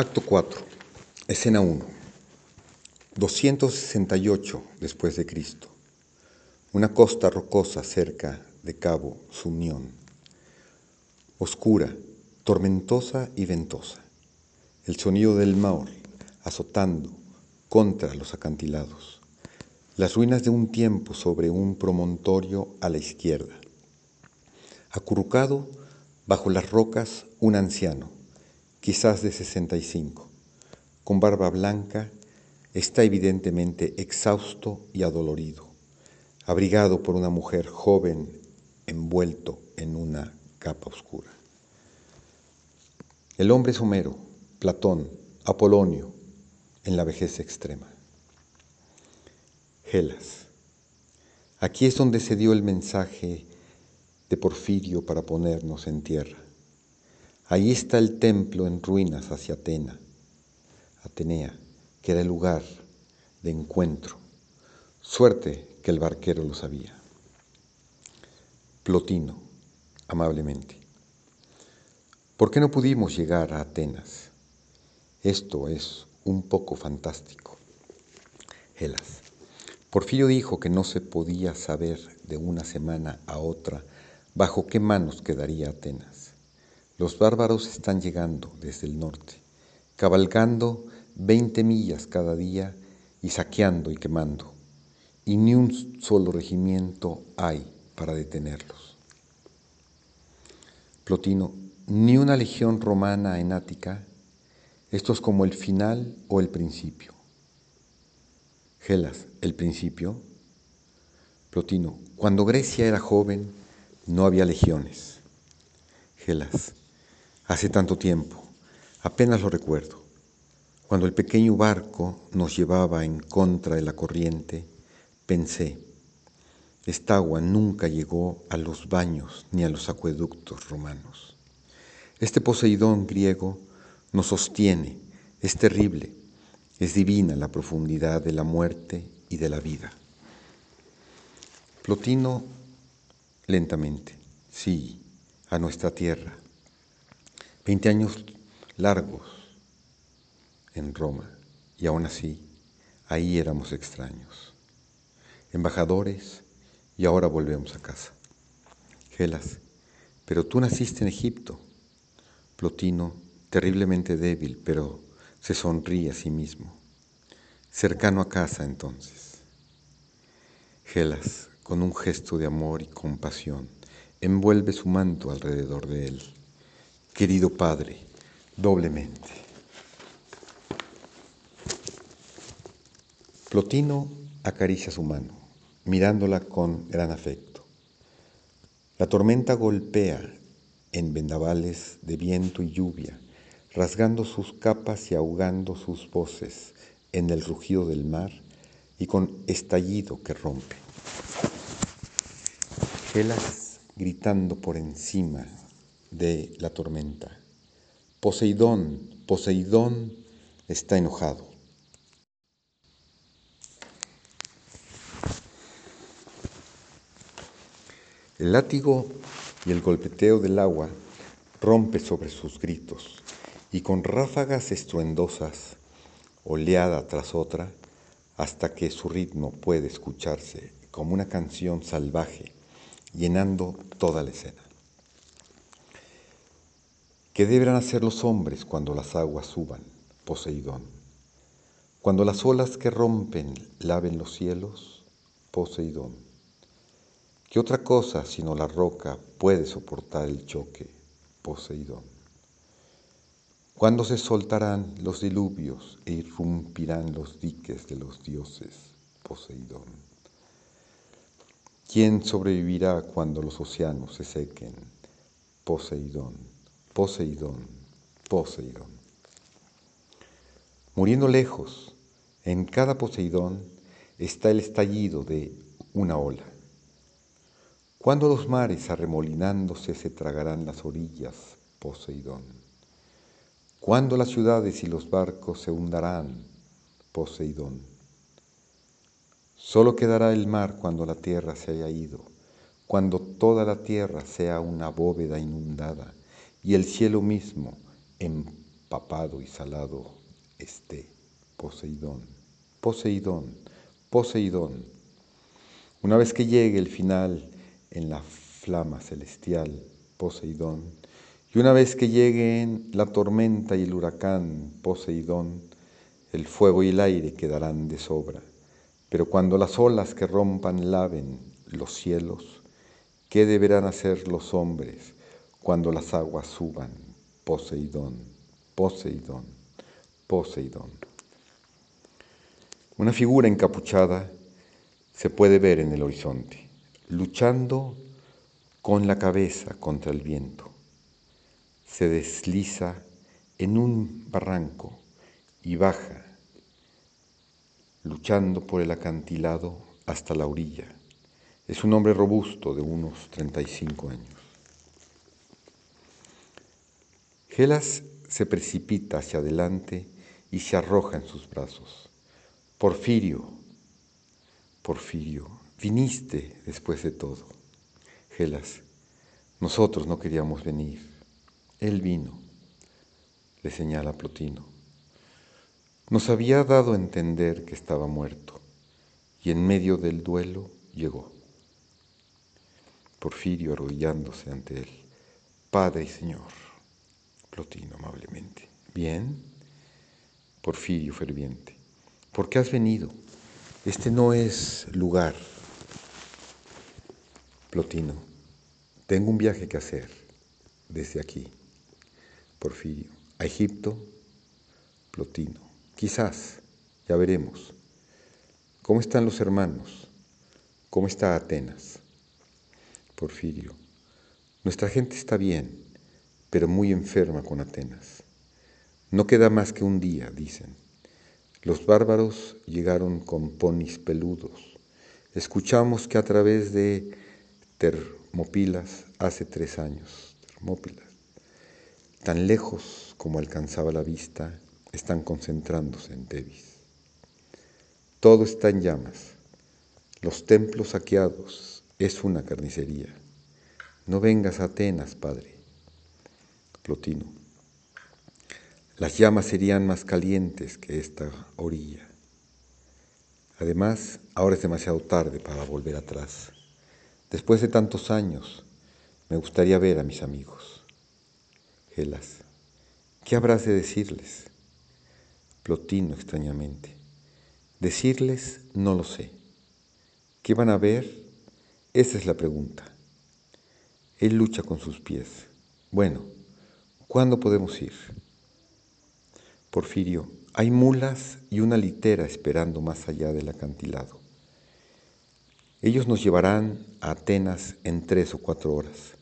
Acto 4, escena 1. 268 después de Cristo. Una costa rocosa cerca de Cabo Sunión. Oscura, tormentosa y ventosa. El sonido del maor azotando contra los acantilados. Las ruinas de un tiempo sobre un promontorio a la izquierda. Acurrucado bajo las rocas un anciano quizás de 65, con barba blanca, está evidentemente exhausto y adolorido, abrigado por una mujer joven envuelto en una capa oscura. El hombre es Homero, Platón, Apolonio, en la vejez extrema. Gelas. Aquí es donde se dio el mensaje de Porfirio para ponernos en tierra. Ahí está el templo en ruinas hacia Atena, Atenea, que era el lugar de encuentro. Suerte que el barquero lo sabía. Plotino, amablemente. ¿Por qué no pudimos llegar a Atenas? Esto es un poco fantástico. Helas. Porfirio dijo que no se podía saber de una semana a otra bajo qué manos quedaría Atenas. Los bárbaros están llegando desde el norte, cabalgando veinte millas cada día y saqueando y quemando, y ni un solo regimiento hay para detenerlos. Plotino, ni una legión romana en Ática, esto es como el final o el principio. Gelas, el principio. Plotino, cuando Grecia era joven, no había legiones. Gelas, Hace tanto tiempo, apenas lo recuerdo, cuando el pequeño barco nos llevaba en contra de la corriente, pensé, esta agua nunca llegó a los baños ni a los acueductos romanos. Este Poseidón griego nos sostiene, es terrible, es divina la profundidad de la muerte y de la vida. Plotino lentamente, sí, a nuestra tierra, Veinte años largos en Roma y aún así ahí éramos extraños, embajadores y ahora volvemos a casa. Gelas, pero tú naciste en Egipto. Plotino, terriblemente débil, pero se sonríe a sí mismo. Cercano a casa entonces. Gelas, con un gesto de amor y compasión, envuelve su manto alrededor de él querido Padre, doblemente. Plotino acaricia su mano, mirándola con gran afecto. La tormenta golpea en vendavales de viento y lluvia, rasgando sus capas y ahogando sus voces en el rugido del mar y con estallido que rompe. Gelas gritando por encima de la tormenta. Poseidón, Poseidón está enojado. El látigo y el golpeteo del agua rompe sobre sus gritos y con ráfagas estruendosas, oleada tras otra, hasta que su ritmo puede escucharse como una canción salvaje, llenando toda la escena. ¿Qué deberán hacer los hombres cuando las aguas suban, Poseidón? Cuando las olas que rompen laven los cielos, Poseidón. ¿Qué otra cosa sino la roca puede soportar el choque, Poseidón? ¿Cuándo se soltarán los diluvios e irrumpirán los diques de los dioses, Poseidón? ¿Quién sobrevivirá cuando los océanos se sequen, Poseidón? Poseidón, Poseidón. Muriendo lejos, en cada Poseidón está el estallido de una ola. Cuando los mares arremolinándose se tragarán las orillas, Poseidón. Cuando las ciudades y los barcos se hundarán, Poseidón. Solo quedará el mar cuando la tierra se haya ido, cuando toda la tierra sea una bóveda inundada y el cielo mismo en papado y salado esté, Poseidón, Poseidón, Poseidón. Una vez que llegue el final en la flama celestial, Poseidón, y una vez que lleguen la tormenta y el huracán, Poseidón, el fuego y el aire quedarán de sobra. Pero cuando las olas que rompan laven los cielos, ¿qué deberán hacer los hombres cuando las aguas suban? Poseidón, Poseidón, Poseidón. Una figura encapuchada se puede ver en el horizonte, luchando con la cabeza contra el viento. Se desliza en un barranco y baja, luchando por el acantilado hasta la orilla. Es un hombre robusto de unos 35 años. Gelas se precipita hacia adelante y se arroja en sus brazos. Porfirio, Porfirio, viniste después de todo. Gelas, nosotros no queríamos venir. Él vino, le señala Plotino. Nos había dado a entender que estaba muerto y en medio del duelo llegó. Porfirio arrodillándose ante él. Padre y Señor. Plotino amablemente. Bien. Porfirio ferviente. ¿Por qué has venido? Este no es lugar. Plotino, tengo un viaje que hacer desde aquí. Porfirio, a Egipto, Plotino. Quizás, ya veremos. ¿Cómo están los hermanos? ¿Cómo está Atenas? Porfirio, nuestra gente está bien, pero muy enferma con Atenas. No queda más que un día, dicen. Los bárbaros llegaron con ponis peludos. Escuchamos que a través de Termópilas hace tres años, Termópilas, tan lejos como alcanzaba la vista, están concentrándose en Tebis. Todo está en llamas. Los templos saqueados es una carnicería. No vengas a Atenas, padre. Plotino. Las llamas serían más calientes que esta orilla. Además, ahora es demasiado tarde para volver atrás. Después de tantos años, me gustaría ver a mis amigos. Gelas, ¿qué habrás de decirles? Plotino extrañamente. Decirles, no lo sé. ¿Qué van a ver? Esa es la pregunta. Él lucha con sus pies. Bueno, ¿cuándo podemos ir? Porfirio, hay mulas y una litera esperando más allá del acantilado. Ellos nos llevarán a Atenas en tres o cuatro horas.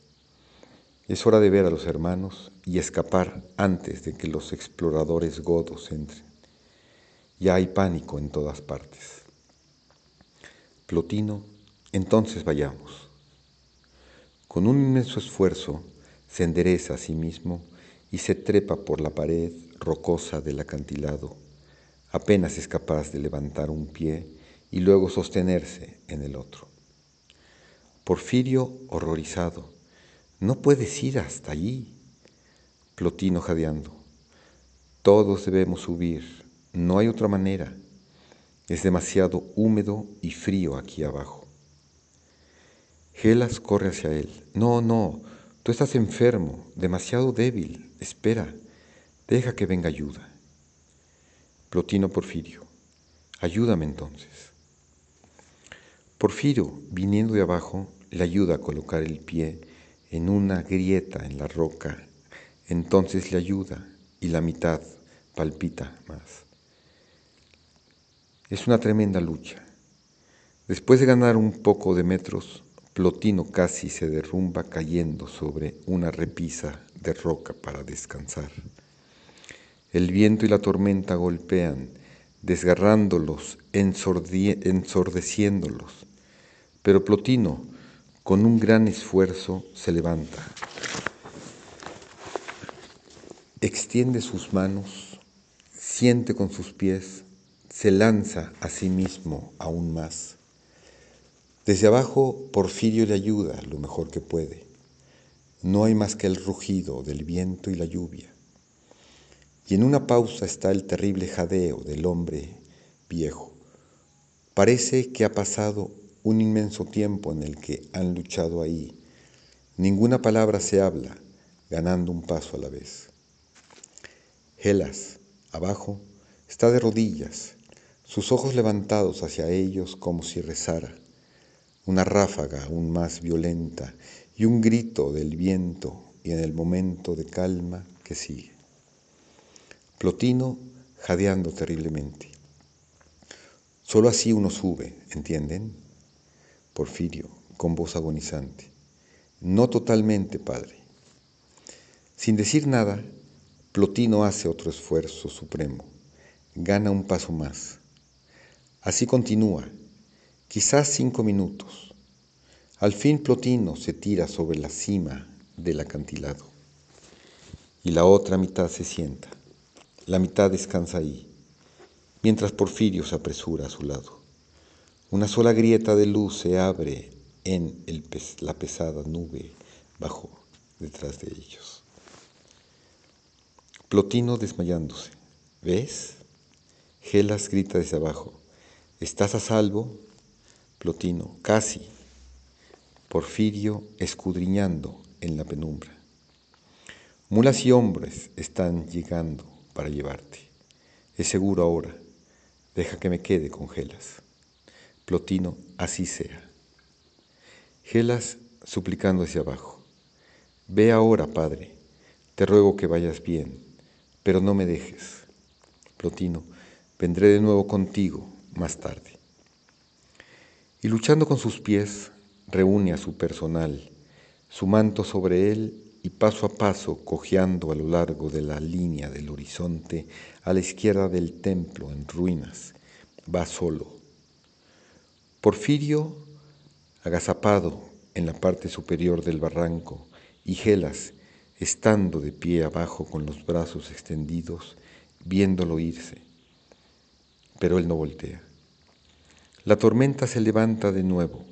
Es hora de ver a los hermanos y escapar antes de que los exploradores godos entren. Ya hay pánico en todas partes. Plotino, entonces vayamos. Con un inmenso esfuerzo se endereza a sí mismo y se trepa por la pared rocosa del acantilado. Apenas es capaz de levantar un pie y luego sostenerse en el otro. Porfirio, horrorizado, no puedes ir hasta allí. Plotino jadeando, todos debemos subir, no hay otra manera. Es demasiado húmedo y frío aquí abajo. Gelas corre hacia él. No, no, tú estás enfermo, demasiado débil. Espera. Deja que venga ayuda. Plotino Porfirio, ayúdame entonces. Porfirio, viniendo de abajo, le ayuda a colocar el pie en una grieta en la roca. Entonces le ayuda y la mitad palpita más. Es una tremenda lucha. Después de ganar un poco de metros, Plotino casi se derrumba cayendo sobre una repisa de roca para descansar. El viento y la tormenta golpean, desgarrándolos, ensordeciéndolos. Pero Plotino, con un gran esfuerzo, se levanta. Extiende sus manos, siente con sus pies, se lanza a sí mismo aún más. Desde abajo, Porfirio le ayuda lo mejor que puede. No hay más que el rugido del viento y la lluvia y en una pausa está el terrible jadeo del hombre viejo. Parece que ha pasado un inmenso tiempo en el que han luchado ahí. Ninguna palabra se habla, ganando un paso a la vez. Helas, abajo, está de rodillas, sus ojos levantados hacia ellos como si rezara. Una ráfaga aún más violenta y un grito del viento y en el momento de calma que sigue. Plotino jadeando terriblemente. Solo así uno sube, ¿entienden? Porfirio, con voz agonizante. No totalmente, padre. Sin decir nada, Plotino hace otro esfuerzo supremo. Gana un paso más. Así continúa, quizás cinco minutos. Al fin Plotino se tira sobre la cima del acantilado y la otra mitad se sienta. La mitad descansa ahí mientras Porfirio se apresura a su lado. Una sola grieta de luz se abre en la pesada nube bajo detrás de ellos. Plotino desmayándose. ¿Ves? Gelas grita desde abajo. ¿Estás a salvo? Plotino, casi. Porfirio escudriñando en la penumbra. Mulas y hombres están llegando para llevarte. Es seguro ahora. Deja que me quede con Gelas. Plotino, así sea. Gelas suplicando hacia abajo. Ve ahora, Padre, te ruego que vayas bien, pero no me dejes. Plotino, vendré de nuevo contigo más tarde. Y luchando con sus pies, reúne a su personal, su manto sobre él y paso a paso, cojeando a lo largo de la línea del horizonte, a la izquierda del templo en ruinas, va solo. Porfirio, agazapado en la parte superior del barranco, y Gelas, estando de pie abajo con los brazos extendidos, viéndolo irse. Pero él no voltea. La tormenta se levanta de nuevo,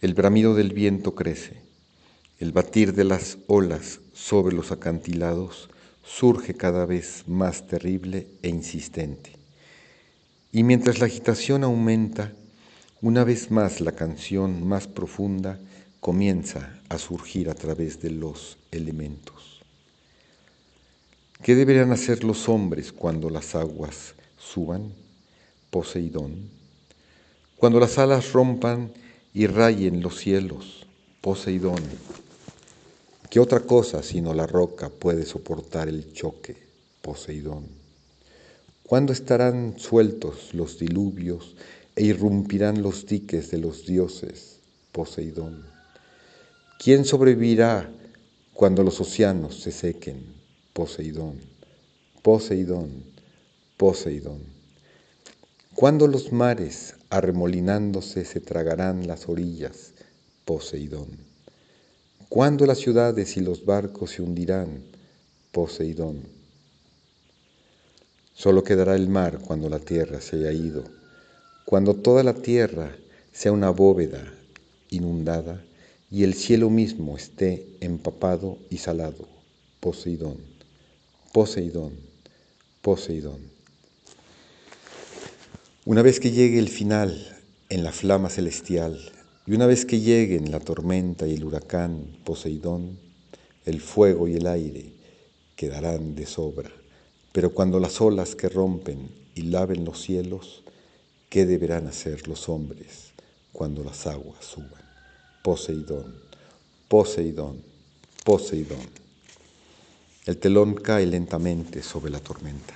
el bramido del viento crece. El batir de las olas sobre los acantilados surge cada vez más terrible e insistente. Y mientras la agitación aumenta, una vez más la canción más profunda comienza a surgir a través de los elementos. ¿Qué deberían hacer los hombres cuando las aguas suban? Poseidón. Cuando las alas rompan y rayen los cielos, Poseidón. ¿Qué otra cosa sino la roca puede soportar el choque, Poseidón? ¿Cuándo estarán sueltos los diluvios e irrumpirán los diques de los dioses, Poseidón? ¿Quién sobrevivirá cuando los océanos se sequen, Poseidón? Poseidón, Poseidón. ¿Cuándo los mares, arremolinándose, se tragarán las orillas, Poseidón? ¿Cuándo las ciudades y los barcos se hundirán? Poseidón. Solo quedará el mar cuando la tierra se haya ido, cuando toda la tierra sea una bóveda inundada y el cielo mismo esté empapado y salado. Poseidón, Poseidón, Poseidón. Una vez que llegue el final en la flama celestial, y una vez que lleguen la tormenta y el huracán Poseidón, el fuego y el aire quedarán de sobra. Pero cuando las olas que rompen y laven los cielos, ¿qué deberán hacer los hombres cuando las aguas suban? Poseidón, Poseidón, Poseidón. El telón cae lentamente sobre la tormenta.